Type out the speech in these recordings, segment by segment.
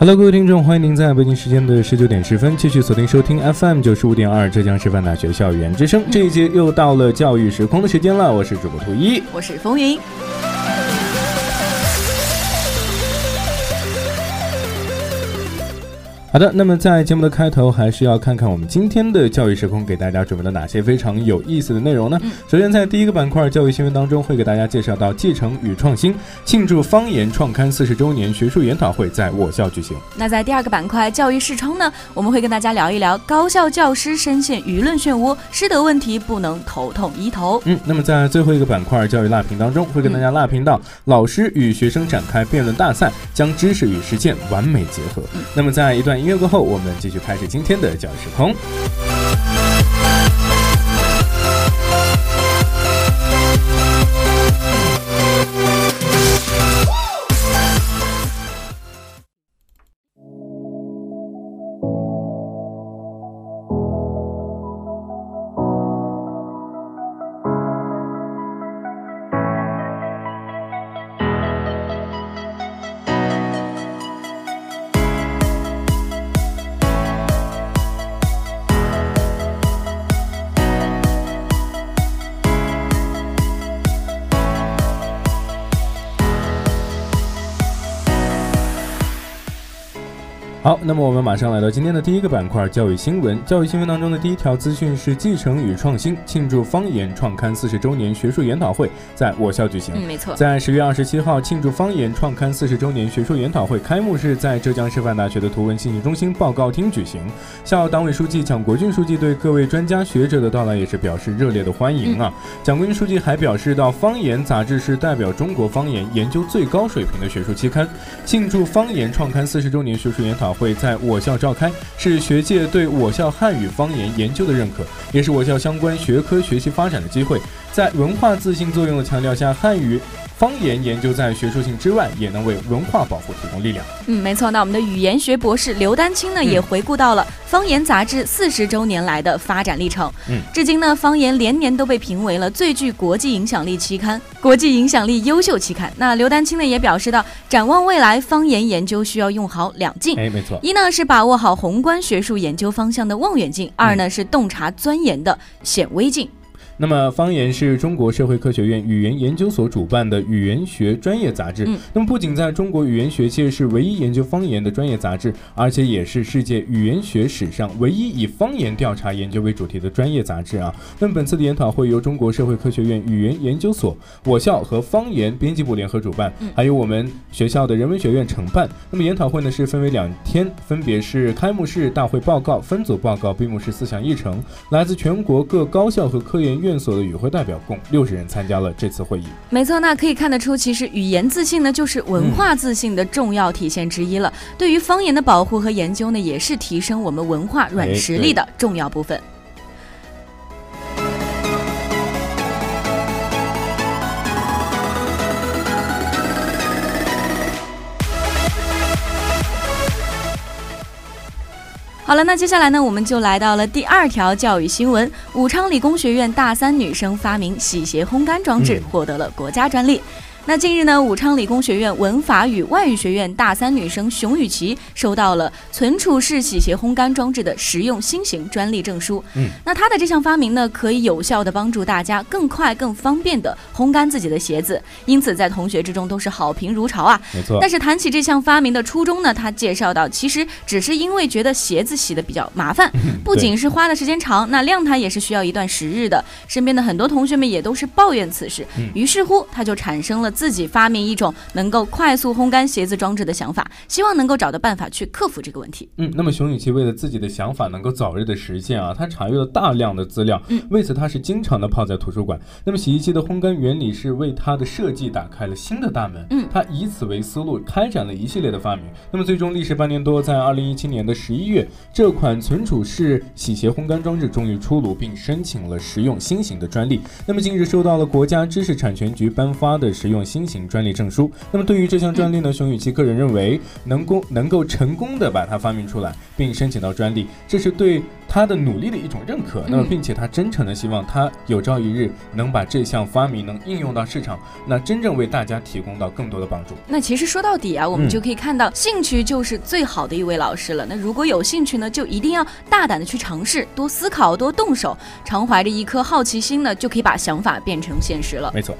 Hello，各位听众，欢迎您在北京时间的十九点十分继续锁定收听 FM 九十五点二浙江师范大学校园之声。这一节又到了教育时空的时间了，我是主播图一，我是风云。好的，那么在节目的开头，还是要看看我们今天的教育时空给大家准备了哪些非常有意思的内容呢？首先，在第一个板块教育新闻当中，会给大家介绍到继承与创新庆祝方言创刊四十周年学术研讨会在我校举行。那在第二个板块教育视窗呢，我们会跟大家聊一聊高校教师深陷舆论漩涡，师德问题不能头痛医头。嗯，那么在最后一个板块教育辣评当中，会跟大家辣评到老师与学生展开辩论大赛，将知识与实践完美结合。那么在一段。音乐过后，我们继续开始今天的教育时空。那么我们马上来到今天的第一个板块——教育新闻。教育新闻当中的第一条资讯是：继承与创新庆祝方言创刊四十周年学术研讨会在我校举行。嗯，没错，在十月二十七号，庆祝方言创刊四十周年学术研讨会开幕式在浙江师范大学的图文信息中心报告厅举行。校党委书记蒋国俊书记对各位专家学者的到来也是表示热烈的欢迎啊！蒋国俊书记还表示到，方言杂志是代表中国方言研究最高水平的学术期刊，庆祝方言创刊四十周年学术研讨。会在我校召开，是学界对我校汉语方言研究的认可，也是我校相关学科学习发展的机会。在文化自信作用的强调下，汉语。方言研究在学术性之外，也能为文化保护提供力量。嗯，没错。那我们的语言学博士刘丹青呢，也回顾到了《方言》杂志四十周年来的发展历程。嗯，至今呢，《方言》连年都被评为了最具国际影响力期刊、国际影响力优秀期刊。那刘丹青呢，也表示到，展望未来，方言研究需要用好两镜。哎，没错。一呢是把握好宏观学术研究方向的望远镜，二呢是洞察钻研的显微镜。那么，方言是中国社会科学院语言研究所主办的语言学专业杂志。那么，不仅在中国语言学界是唯一研究方言的专业杂志，而且也是世界语言学史上唯一以方言调查研究为主题的专业杂志啊。那么，本次的研讨会由中国社会科学院语言研究所、我校和方言编辑部联合主办，还有我们学校的人文学院承办。那么，研讨会呢是分为两天，分别是开幕式大会报告、分组报告、闭幕式思想议程。来自全国各高校和科研院。院所的与会代表共六十人参加了这次会议。没错，那可以看得出，其实语言自信呢，就是文化自信的重要体现之一了。对于方言的保护和研究呢，也是提升我们文化软实力的重要部分。好了，那接下来呢，我们就来到了第二条教育新闻：武昌理工学院大三女生发明洗鞋烘干装置，获得了国家专利。那近日呢，武昌理工学院文法与外语学院大三女生熊雨琪收到了存储式洗鞋烘干装置的实用新型专利证书。嗯，那她的这项发明呢，可以有效的帮助大家更快、更方便的烘干自己的鞋子，因此在同学之中都是好评如潮啊。没错。但是谈起这项发明的初衷呢，她介绍到，其实只是因为觉得鞋子洗的比较麻烦，不仅是花的时间长，那晾它也是需要一段时日的。身边的很多同学们也都是抱怨此事，于是乎她就产生了。自己发明一种能够快速烘干鞋子装置的想法，希望能够找到办法去克服这个问题。嗯，那么熊雨琪为了自己的想法能够早日的实现啊，他查阅了大量的资料，嗯，为此他是经常的泡在图书馆。那么洗衣机的烘干原理是为他的设计打开了新的大门，嗯，他以此为思路开展了一系列的发明。那么最终历时半年多，在二零一七年的十一月，这款存储式洗鞋烘干装置终于出炉，并申请了实用新型的专利。那么近日收到了国家知识产权局颁发的实用新型专利证书。那么对于这项专利呢，熊宇奇个人认为，能够能够成功的把它发明出来，并申请到专利，这是对他的努力的一种认可。那么并且他真诚的希望他有朝一日能把这项发明能应用到市场，那真正为大家提供到更多的帮助。那其实说到底啊，我们嗯就可以看到，兴趣就是最好的一位老师了。那如果有兴趣呢，就一定要大胆的去尝试，多思考，多动手，常怀着一颗好奇心呢，就可以把想法变成现实了。没错。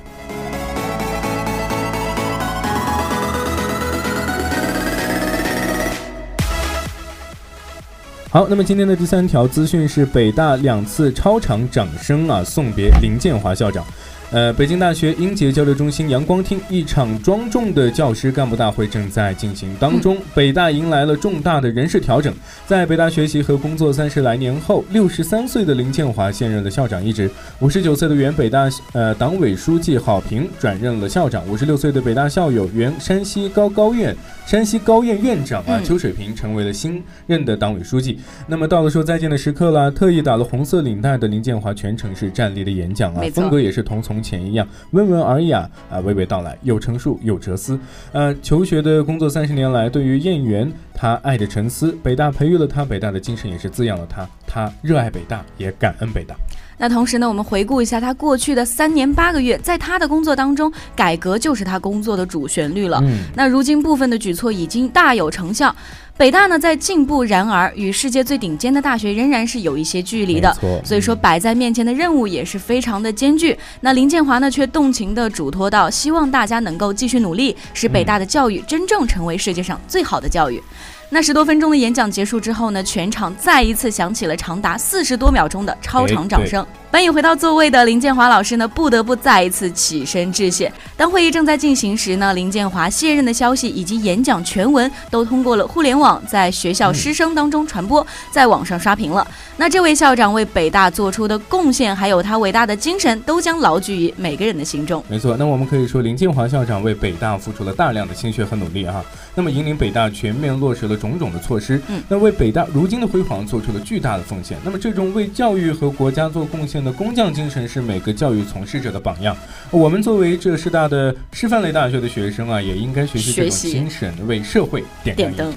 好，那么今天的第三条资讯是北大两次超长掌声啊，送别林建华校长。呃，北京大学英杰交流中心阳光厅一场庄重的教师干部大会正在进行当中。北大迎来了重大的人事调整，在北大学习和工作三十来年后，六十三岁的林建华现任了校长一职。五十九岁的原北大呃党委书记郝平转任了校长。五十六岁的北大校友原山西高高院山西高院院长啊嗯邱水平成为了新任的党委书记。那么到了说再见的时刻了，特意打了红色领带的林建华全程是站立的演讲啊风格也是同从前一样温文尔雅啊，娓娓道来，有陈述有哲思。呃，求学的工作三十年来，对于燕园他爱的沉思，北大培育了他，北大的精神也是滋养了他，他热爱北大，也感恩北大。那同时呢，我们回顾一下他过去的三年八个月，在他的工作当中，改革就是他工作的主旋律了。嗯，那如今部分的举措已经大有成效，北大呢在进步，然而与世界最顶尖的大学仍然是有一些距离的所以说，摆在面前的任务也是非常的艰巨。那林建华呢，却动情地嘱托到，希望大家能够继续努力，使北大的教育真正成为世界上最好的教育。那十多分钟的演讲结束之后呢，全场再一次响起了长达四十多秒钟的超长掌声。本已回到座位的林建华老师呢，不得不再一次起身致谢。当会议正在进行时呢，林建华卸任的消息以及演讲全文都通过了互联网，在学校师生当中传播，在网上刷屏了。那这位校长为北大做出的贡献，还有他伟大的精神，都将牢记于每个人的心中。没错，那我们可以说林建华校长为北大付出了大量的心血和努力啊。那么引领北大全面落实了种种的措施，嗯那为北大如今的辉煌做出了巨大的奉献。那么这种为教育和国家做贡献的工匠精神是每个教育从事者的榜样。我们作为浙师大的师范类大学的学生啊，也应该学习这种精神，为社会点亮点灯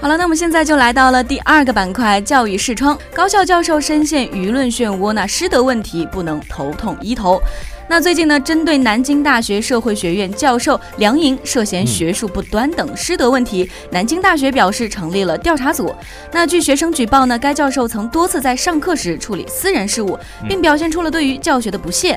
好了，那么现在就来到了第二个板块——教育视窗。高校教授深陷舆论漩涡，那师德问题不能头痛医头。那最近呢，针对南京大学社会学院教授梁莹涉嫌学术不端等师德问题，南京大学表示成立了调查组。那据学生举报呢，该教授曾多次在上课时处理私人事务，并表现出了对于教学的不屑，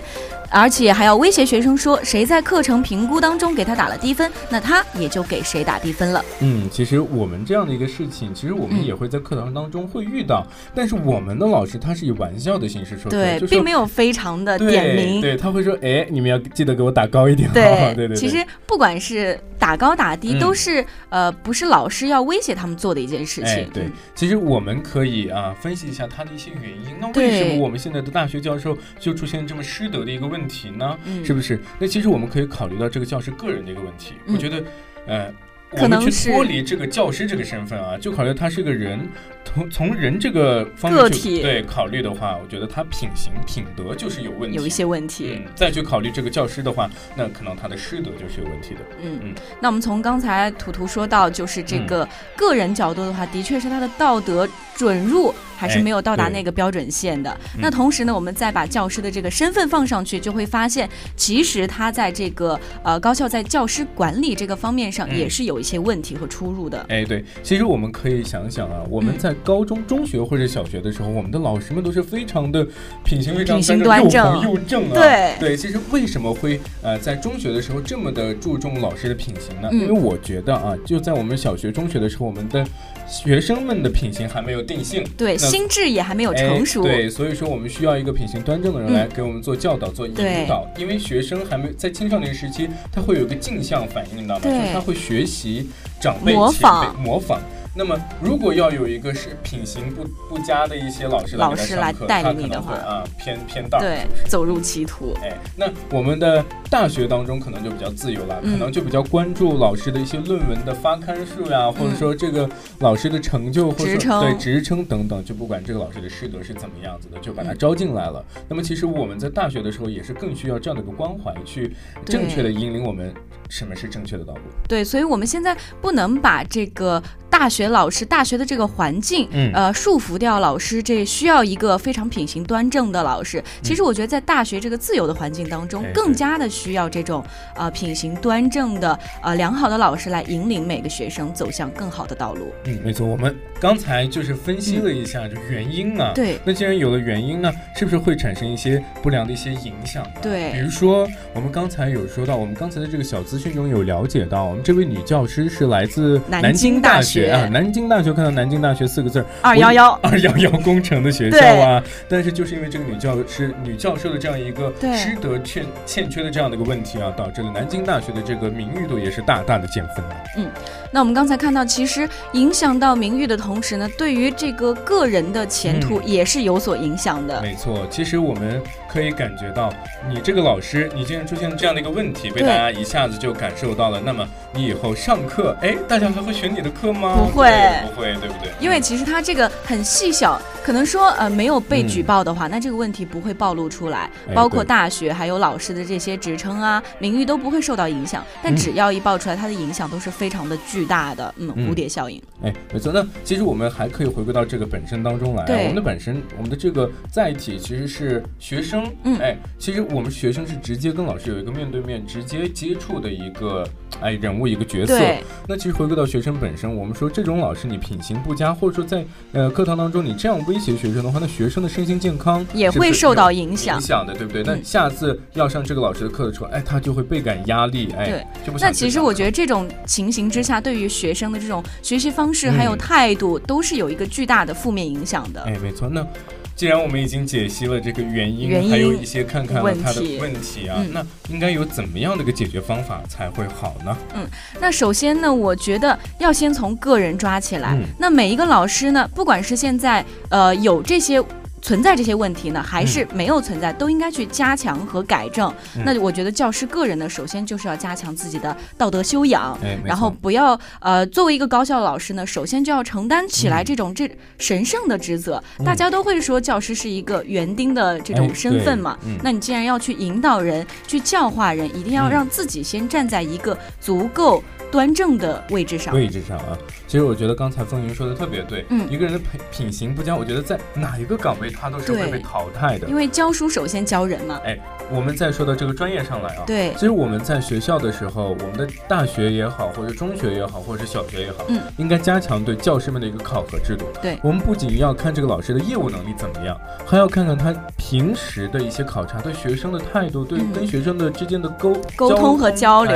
而且还要威胁学生说，谁在课程评估当中给他打了低分，那他也就给谁打低分了。嗯，其实我们这样的一个事情，其实我们嗯也会在课堂当中会遇到，但是我们的老师他是以玩笑的形式说出来，对，并没有非常的对点名。对，他会说，哎，你们要记得给我打高一点哦，对对对对，其实不管是打高打低，嗯都是呃不是老师要威胁他们做的一件事情。哎，对嗯，其实我们可以啊分析一下他的一些原因。那为什么我们现在的大学教授就出现这么师德的一个问题呢？嗯是不是？那其实我们可以考虑到这个教师个人的一个问题。嗯我觉得，呃。可我们去能是脱离这个教师这个身份啊，就考虑他是个人，从从人这个方面去对考虑的话，我觉得他品行品德就是有问题，有一些问题。嗯，再去考虑这个教师的话，那可能他的师德就是有问题的。嗯嗯那我们从刚才图图说到，就是这个个人角度的话，的确是他的道德准入，还还是没有到达那个标准线的。那同时呢，我们再把教师的这个身份放上去，就会发现，其实他在这个呃高校在教师管理这个方面上也是有一些问题和出入的。哎，对，其实我们可以想想啊，我们在高中、中学或者小学的时候，我们的老师们都是非常的品行非常端正，又正啊。对对，其实为什么会呃在中学的时候这么的注重老师的品行呢？因为我觉得啊，就在我们小学、中学的时候，我们的学生们的品行还没有定性，对，心智也还没有成熟，对，所以说我们需要一个品行端正的人来给我们做教导、做引导，因为学生还没在青少年时期，他会有一个镜像反应，你知道吗？就是他会学习长辈、模仿、模仿。那么，如果要有一个是品行不不佳的一些老师老师来带领你的话，啊，偏偏道，对，走入歧途。哎，那我们的大学当中可能就比较自由了，可能就比较关注老师的一些论文的发刊数呀，或者说这个老师的成就或者对职称等等，就不管这个老师的师德是怎么样子的，就把他招进来了。那么，其实我们在大学的时候也是更需要这样的一个关怀，去正确的引领我们什么是正确的道路。对，所以我们现在不能把这个。大学老师，大学的这个环境，嗯呃，束缚掉老师，这需要一个非常品行端正的老师。其实我觉得，在大学这个自由的环境当中，更加的需要这种呃品行端正的呃良好的老师来引领每个学生走向更好的道路。嗯，没错，我们刚才就是分析了一下这原因啊。对。那既然有了原因呢，是不是会产生一些不良的一些影响？对。比如说，我们刚才有说到，我们刚才的这个小资讯中有了解到，我们这位女教师是来自南京大学。啊，南京大学看到南京大学四个字儿，二幺幺二幺幺工程的学校啊，但是就是因为这个女教师女教授的这样一个师德欠欠缺的这样的一个问题啊，导致了南京大学的这个名誉度也是大大的减分的。嗯，那我们刚才看到，其实影响到名誉的同时呢，对于这个个人的前途也是有所影响的。没错，其实我们可以感觉到，你这个老师，你竟然出现了这样的一个问题，被大家一下子就感受到了。那么你以后上课，哎，大家还会选你的课吗？不会，不会，对不对？因为其实他这个很细小，可能说呃没有被举报的话，那这个问题不会暴露出来。包括大学还有老师的这些职称啊、名誉都不会受到影响。但只要一爆出来，它的影响都是非常的巨大的。嗯，蝴蝶效应。哎，没错。那其实我们还可以回归到这个本身当中来。对。我们的本身，我们的这个载体其实是学生。嗯。哎，其实我们学生是直接跟老师有一个面对面直接接触的一个哎人物一个角色。那其实回归到学生本身，我们说这种老师你品行不佳，或者说在呃课堂当中你这样威胁学生的话，那学生的身心健康也会受到影响影响的，对不对？那下次要上这个老师的课的时候，哎，他就会倍感压力，哎，对，就不那其实我觉得这种情形之下，对于学生的这种学习方式还有态度，都是有一个巨大的负面影响的。哎，没错。那既然我们已经解析了这个原因，还有一些看看了他的问题啊，那应该有怎么样的一个解决方法才会好呢？嗯，那首先呢，我觉得要先从个人抓起来。那每一个老师呢，不管是现在呃有这些。存在这些问题呢，还是没有存在，都应该去加强和改正。那我觉得教师个人呢，首先就是要加强自己的道德修养，然后不要呃，作为一个高校老师呢，首先就要承担起来这种这神圣的职责。大家都会说教师是一个园丁的这种身份嘛，那你既然要去引导人，去教化人，一定要让自己先站在一个足够。端正的位置上，位置上啊，其实我觉得刚才风云说的特别对，嗯，一个人的品品行不佳，我觉得在哪一个岗位他都是会被淘汰的，因为教书首先教人嘛。哎，我们再说到这个专业上来啊，对，其实我们在学校的时候，我们的大学也好，或者中学也好，或者是小学也好，嗯，应该加强对教师们的一个考核制度。对，我们不仅要看这个老师的业务能力怎么样，还要看看他平时的一些考察，对学生的态度，对跟学生的之间的沟沟通和交流。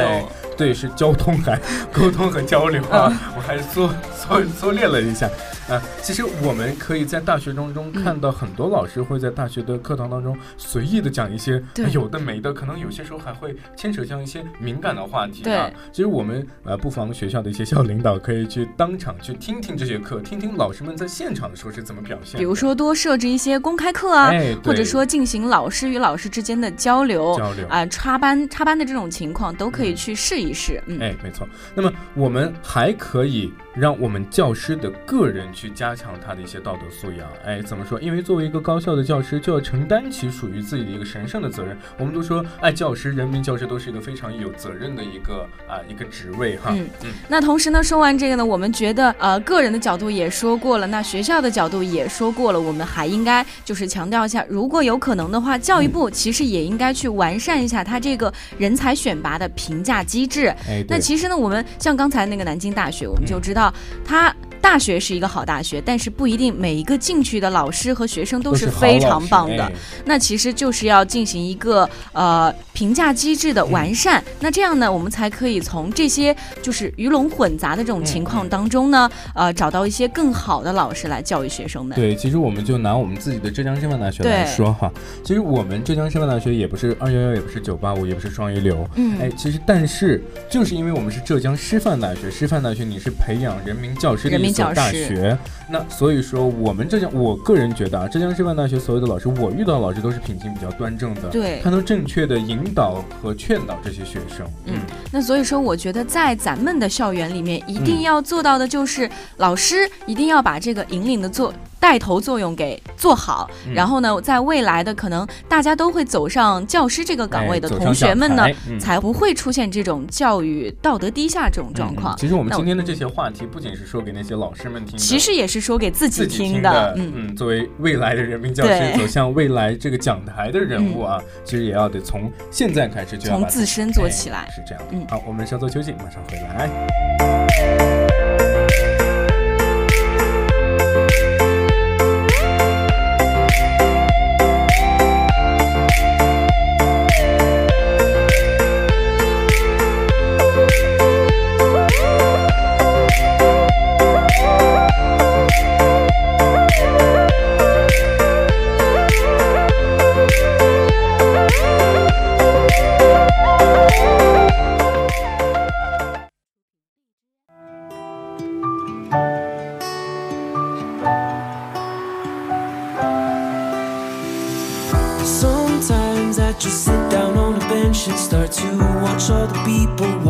对，是交通还 沟通和交流啊，我还缩缩缩练了一下。啊，其实我们可以在大学当中看到很多老师会在大学的课堂当中随意的讲一些有的没的，可能有些时候还会牵扯像一些敏感的话题啊。其实我们呃不妨学校的一些校领导可以去当场去听听这些课，听听老师们在现场的时候是怎么表现。比如说多设置一些公开课啊，或者说进行老师与老师之间的交流交流啊，插班插班的这种情况都可以去试一试。嗯，哎，没错。那么我们还可以让我们教师的个人去加强他的一些道德素养。哎，怎么说？因为作为一个高校的教师，就要承担起属于自己的一个神圣的责任。我们都说，哎，教师、人民教师都是一个非常有责任的一个啊一个职位哈。嗯嗯。那同时呢，说完这个呢，我们觉得呃，个人的角度也说过了，那学校的角度也说过了，我们还应该就是强调一下，如果有可能的话，教育部其实也应该去完善一下他这个人才选拔的评价机制。哎，那其实呢，我们像刚才那个南京大学，我们就知道它。大学是一个好大学，但是不一定每一个进去的老师和学生都是非常棒的。那其实就是要进行一个呃评价机制的完善。那这样呢，我们才可以从这些就是鱼龙混杂的这种情况当中呢，呃，找到一些更好的老师来教育学生们。对，其实我们就拿我们自己的浙江师范大学来说哈，其实我们浙江师范大学也不是二幺幺，也不是九八五，也不是双一流。嗯，哎，其实但是就是因为我们是浙江师范大学，师范大学你是培养人民教师的。大学，那所以说我们浙江，我个人觉得啊，浙江师范大学所有的老师，我遇到的老师都是品行比较端正的，对，他能正确的引导和劝导这些学生。嗯，那所以说，我觉得在咱们的校园里面，一定要做到的就是老师一定要把这个引领的做。带头作用给做好，然后呢，在未来的可能大家都会走上教师这个岗位的同学们呢，才不会出现这种教育道德低下这种状况。其实我们今天的这些话题不仅是说给那些老师们听，其实也是说给自己听的。嗯嗯，作为未来的人民教师走向未来这个讲台的人物啊，其实也要得从现在开始就要从自身做起来。是这样。嗯，好，我们稍作休息，马上回来。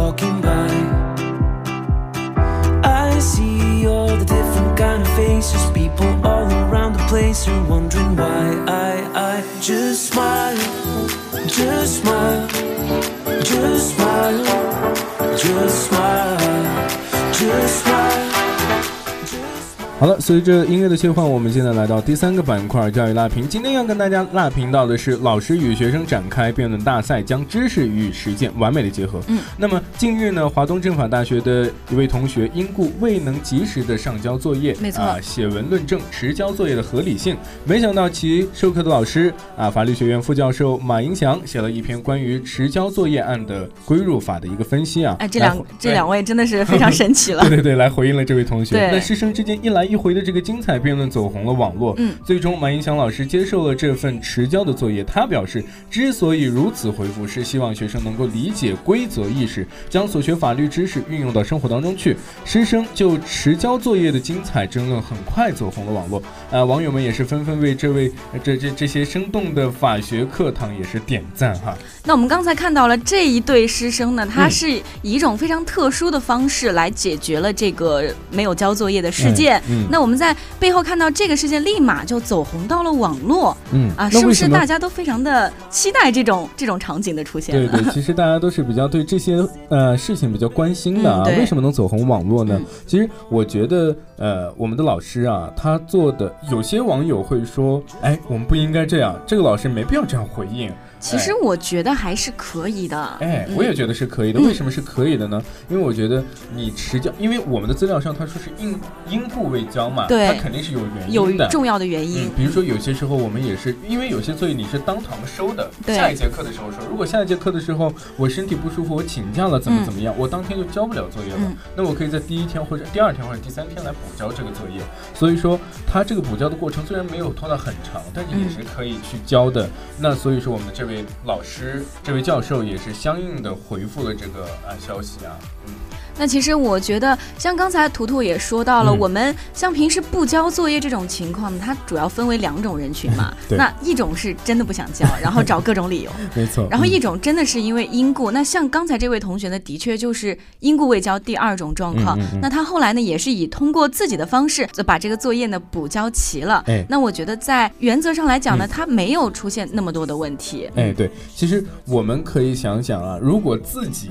walking by. I see all the different kind of faces, people all around the place are wondering why I I just smile, just smile, just smile, just smile, just smile. Just smile. 好了，随着音乐的切换，我们现在来到第三个板块——教育辣评。今天要跟大家辣评到的是老师与学生展开辩论大赛，将知识与实践完美的结合。嗯，那么近日呢，华东政法大学的一位同学因故未能及时的上交作业，没错啊，写文论证迟交作业的合理性，没想到其授课的老师啊，法律学院副教授马银祥写了一篇关于迟交作业案的归入法的一个分析啊。哎，这两这两位真的是非常神奇了。对对对，来回应了这位同学。那师生之间一来。一回的这个精彩辩论走红了网络，嗯，最终马英祥老师接受了这份迟交的作业。他表示，之所以如此回复，是希望学生能够理解规则意识，将所学法律知识运用到生活当中去。师生就迟交作业的精彩争论很快走红了网络，呃，网友们也是纷纷为这位这这这些生动的法学课堂也是点赞哈。那我们刚才看到了这一对师生呢，他是以一种非常特殊的方式来解决了这个没有交作业的事件。那我们在背后看到这个事件，立马就走红到了网络。嗯啊，是不是大家都非常的期待这种这种场景的出现？对对，其实大家都是比较对这些呃事情比较关心的啊。为什么能走红网络呢？其实我觉得呃，我们的老师啊，他做的有些网友会说，哎，我们不应该这样，这个老师没必要这样回应。其实我觉得还是可以的。哎，我也觉得是可以的。为什么是可以的呢？因为我觉得你迟交，因为我们的资料上他说是因因故未交嘛，对，他肯定是有原因的，重要的原因。比如说有些时候我们也是，因为有些作业你是当堂收的，下一节课的时候说，如果下一节课的时候我身体不舒服，我请假了，怎么怎么样，我当天就交不了作业了，那我可以在第一天或者第二天或者第三天来补补交这个作业。所以说他这个补交的过程虽然没有拖到很长，但是也是可以去交的。那所以说我们这。这位老师，这位教授也是相应的回复了这个啊消息啊，嗯。那其实我觉得，像刚才图图也说到了，嗯我们像平时不交作业这种情况呢，它主要分为两种人群嘛。那一种是真的不想交，然后找各种理由；没错。然后嗯一种真的是因为因故。那像刚才这位同学呢，的确就是因故未交第二种状况。那他后来呢，也是以通过自己的方式就把这个作业呢补交齐了。哎那我觉得在原则上来讲呢，嗯他没有出现那么多的问题。哎，对，其实我们可以想想啊，如果自己。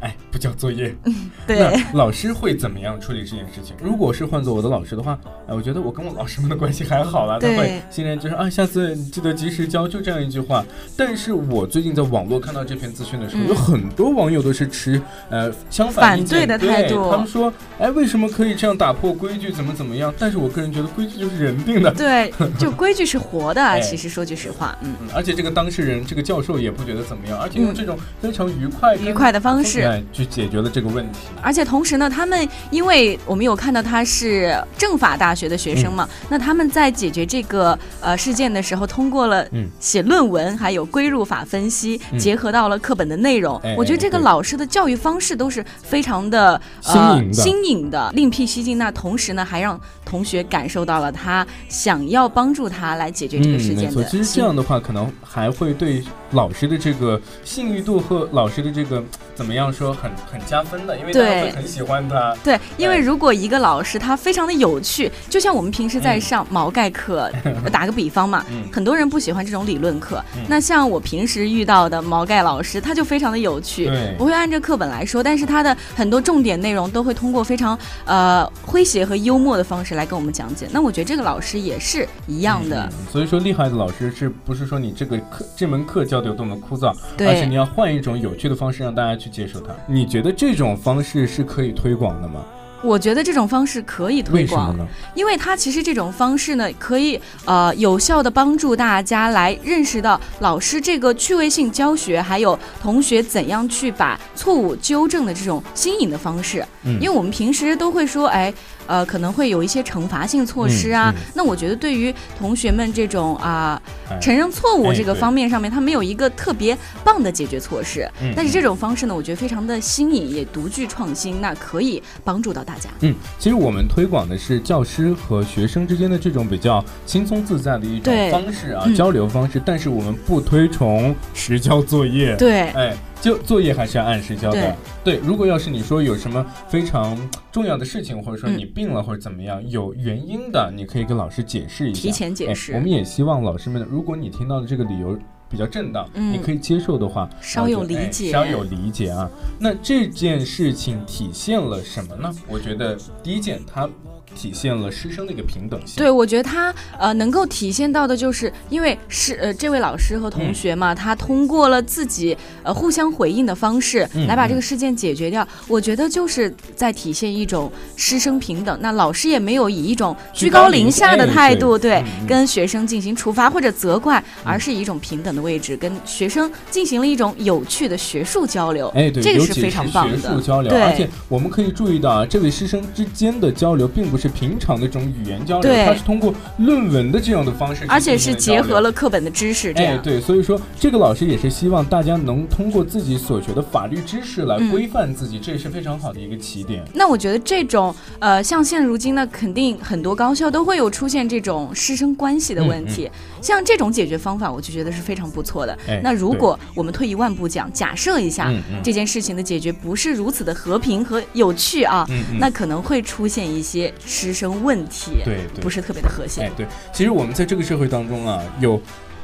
哎，不交作业，对。那老师会怎么样处理这件事情？如果是换做我的老师的话，哎，我觉得我跟我老师们的关系还好啦，他会现在就是啊，下次记得及时交，就这样一句话。但是我最近在网络看到这篇资讯的时候，嗯有很多网友都是持呃相反对的态度他们说，哎，为什么可以这样打破规矩，怎么怎么样？但是我个人觉得规矩就是人定的，对，就规矩是活的其实说句实话，嗯，嗯而且这个当事人这个教授也不觉得怎么样，而且用嗯这种非常愉快、愉快的方式。哎去解决了这个问题。而且同时呢，他们因为我们有看到他是政法大学的学生嘛，那他们在解决这个呃事件的时候，通过了嗯写论文，还有归入法分析，嗯结合到了课本的内容。哎我觉得这个老师的教育方式都是非常的新呃新颖的，另辟蹊径。那同时呢，还让同学感受到了他想要帮助他来解决这个事。件的其实这样的话，可能还会对老师的这个信誉度和老师的这个怎么样说很很加分的，因为大家会很喜欢他。对，因为哎如果一个老师他非常的有趣，就像我们平时在嗯上毛概课，打个比方嘛，嗯很多人不喜欢这种理论课。嗯那像我平时遇到的毛概老师，他就非常的有趣对，不会按照课本来说，但是他的很多重点内容都会通过非常呃诙谐和幽默的方式来跟我们讲解。那我觉得这个老师也是一样的，嗯所以说厉害的老师是不是说你这个课这门课教的有多么枯燥，对而且你要换一种有趣的方式让大家去接受它。你觉得这种方式是可以推广的吗？我觉得这种方式可以推广，为什么呢？因为它其实这种方式呢，可以呃有效的帮助大家来认识到老师这个趣味性教学，还有同学怎样去把错误纠正的这种新颖的方式。嗯因为我们平时都会说，哎，呃，可能会有一些惩罚性措施啊。嗯嗯那我觉得对于同学们这种啊、哎承认错误这个方面上面，他没有一个特别棒的解决措施。嗯但是这种方式呢，我觉得非常的新颖，也独具创新，那可以帮助到大家。嗯，其实我们推广的是教师和学生之间的这种比较轻松自在的一种方式啊，嗯交流方式。但是我们不推崇实交作业。，对，哎，就作业还是要按时交的对。对，如果要是你说有什么非常重要的事情，或者说嗯你病了或者怎么样，有原因的，你可以跟老师解释一下。提前解释哎我们也希望老师们，如果你听到的这个理由。比较正当，嗯你可以接受的话，稍有理解稍有理解啊。那这件事情体现了什么呢？我觉得第一件，它体现了师生的一个平等性。对，我觉得他呃能够体现到的就是，因为是呃这位老师和同学嘛，他通过了自己呃互相回应的方式嗯来把这个事件解决掉。我觉得就是在体现一种师生平等。那老师也没有以一种居高临下的态度，对跟学生进行处罚或者责怪，而是以一种平等的位置跟学生进行了一种有趣的学术交流。哎，对，这个是非常棒学的术交流，对而且我们可以注意到啊，这位师生之间的交流并不是平常的这种语言交流，对它是通过论文的这样的方式，而且是结合。了课本的知识，这样。，哎对，所以说这个老师也是希望大家能通过自己所学的法律知识来嗯规范自己，这也是非常好的一个起点。那我觉得这种呃，像现如今呢，肯定很多高校都会有出现这种师生关系的问题。像这种解决方法，我就觉得是非常不错的。那如果我们退一万步讲，假设一下、这件事情的解决不是如此的和平和有趣啊，那可能会出现一些师生问题，对对。不是特别的和谐。哎，对，其实我们在这个社会当中啊，有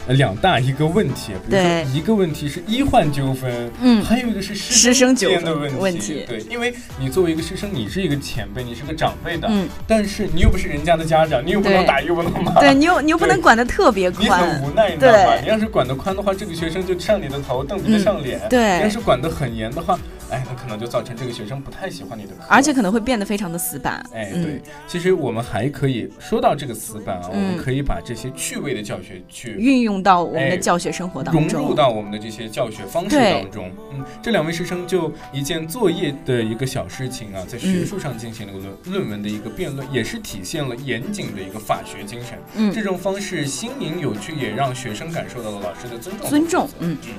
呃两大一个问题，比如对。说一个问题是医患纠纷，嗯还有一个是师师生纠纷间的问问题。对，因为你作为一个师生，你是一个前辈，你是个长辈的，嗯，但是你又不是人家的家长，你又不能打，又不能骂，对你又你又不能管得特别宽你宽很，无奈，你知道吧？你要是管得宽的话，这个学生就上你的头，瞪你的上脸；对。你要是管得很严的话，哎，那可能就造成这个学生不太喜欢你的课，而且可能会变得非常的死板。哎，嗯对，其实我们还可以说到这个死板啊，我们嗯可以把这些趣味的教学去运用到我们的哎教学生活当中融，入到我们的这些教学方式当中。嗯，这两位师生就一件作业的一个小事情啊，在学嗯术上进行了个论、论文的一个辩论，也是体现了严谨的一个法学精神。嗯这种方式新颖有趣，也让学生感受到了老师的尊重。尊重，嗯嗯。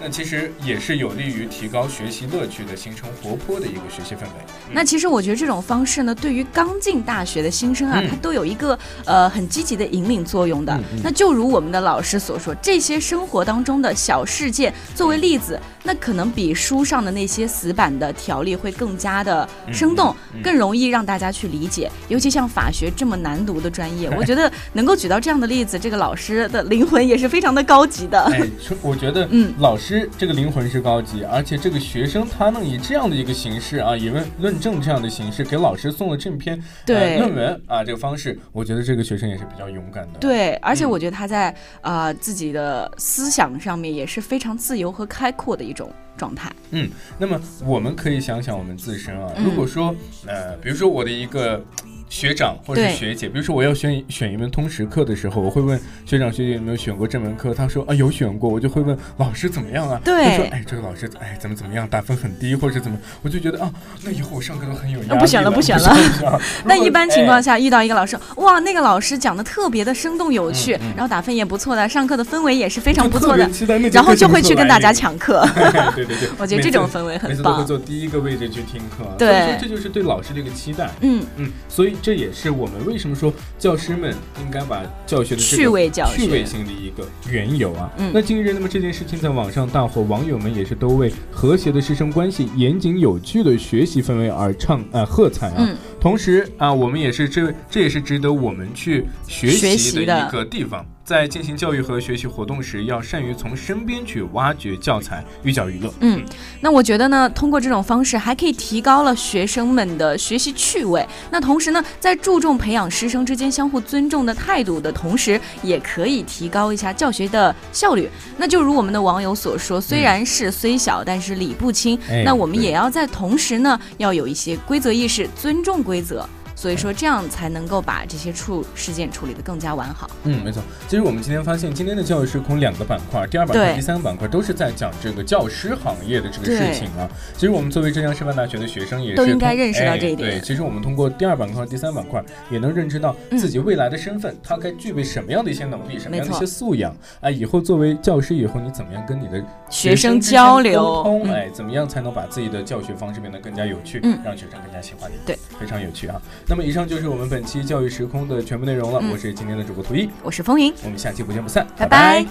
那其实也是有利于提高学习乐趣趣的、形成活泼的一个学习氛围。那其实我觉得这种方式呢，对于刚进大学的新生啊，它都有一个呃很积极的引领作用的。那就如我们的老师所说，这些生活当中的小事件作为例子，那可能比书上的那些死板的条例会更加的生动，更容易让大家去理解。尤其像法学这么难读的专业，我觉得 能够举到这样的例子，这个老师的灵魂也是非常的高级的。哎，我觉得，嗯，老师这个灵魂是高级，而且这个学生他能以这样的一个形式啊，以论论证这样的形式给老师送了这篇对论文啊，这个方式，我觉得这个学生也是比较勇敢的。对，而且我觉得他在啊自己的思想上面也是非常自由和开阔的一种状态。嗯，那么我们可以想想我们自身啊，如果说呃，比如说我的一个。学长或者是学姐，比如说我要选选一门通识课的时候，我会问学长学姐有没有选过这门课，他说啊有选过，我就会问老师怎么样啊？对，说哎这个老师哎怎么怎么样，打分很低或者怎么，我就觉得啊那以后我上课都很有压力。不选了不选了。那一般情况下遇到一个老师，哇那个老师讲的特别的生动有趣，然后打分也不错的，上课的氛围也是非常不错的，然后就会去跟大家抢课。对 对对，我觉得这种氛围很棒。每次都会坐第一个位置去听课，对，这就是对老师的一个期待。嗯嗯，所以这也是我们。为什么说教师们应该把教学的趣味教趣味性的一个缘由啊？那近日，那么这件事情在网上大火，网友们也是都为和谐的师生关系、严谨有趣的学习氛围而唱呃喝彩啊！同时啊，我们也是这这也是值得我们去学习的一个地方。在进行教育和学习活动时，要善于从身边去挖掘教材，寓教于乐。嗯，那我觉得呢，通过这种方式，还可以提高了学生们的学习趣味。那同时呢，在注重培养师生之间相互尊重的态度的同时，也可以提高一下教学的效率。那就如我们的网友所说，虽然是虽小，但是理不清。那我们也要在同时呢，要有一些规则意识，尊重规则。所以说，这样才能够把这些处事件处理得更加完好。嗯，没错。其实我们今天发现，今天的教育时空两个板块，第二板块、第三个板块都是在讲这个教师行业的这个事情啊。其实我们作为浙江师范大学的学生，也是都应该认识到这一点。对，其实我们通过第二板块、第三板块，也能认知到自己未来的身份，他该具备什么样的一些能力，什么样的一些素养哎。以后作为教师以后，你怎么样跟你的学生交流沟通？哎，怎么样才能把自己的教学方式变得更加有趣，让学生更加喜欢你？对，非常有趣啊。那么以上就是我们本期教育时空的全部内容了。我是今天的主播图一，我是风云，我们下期不见不散，拜拜。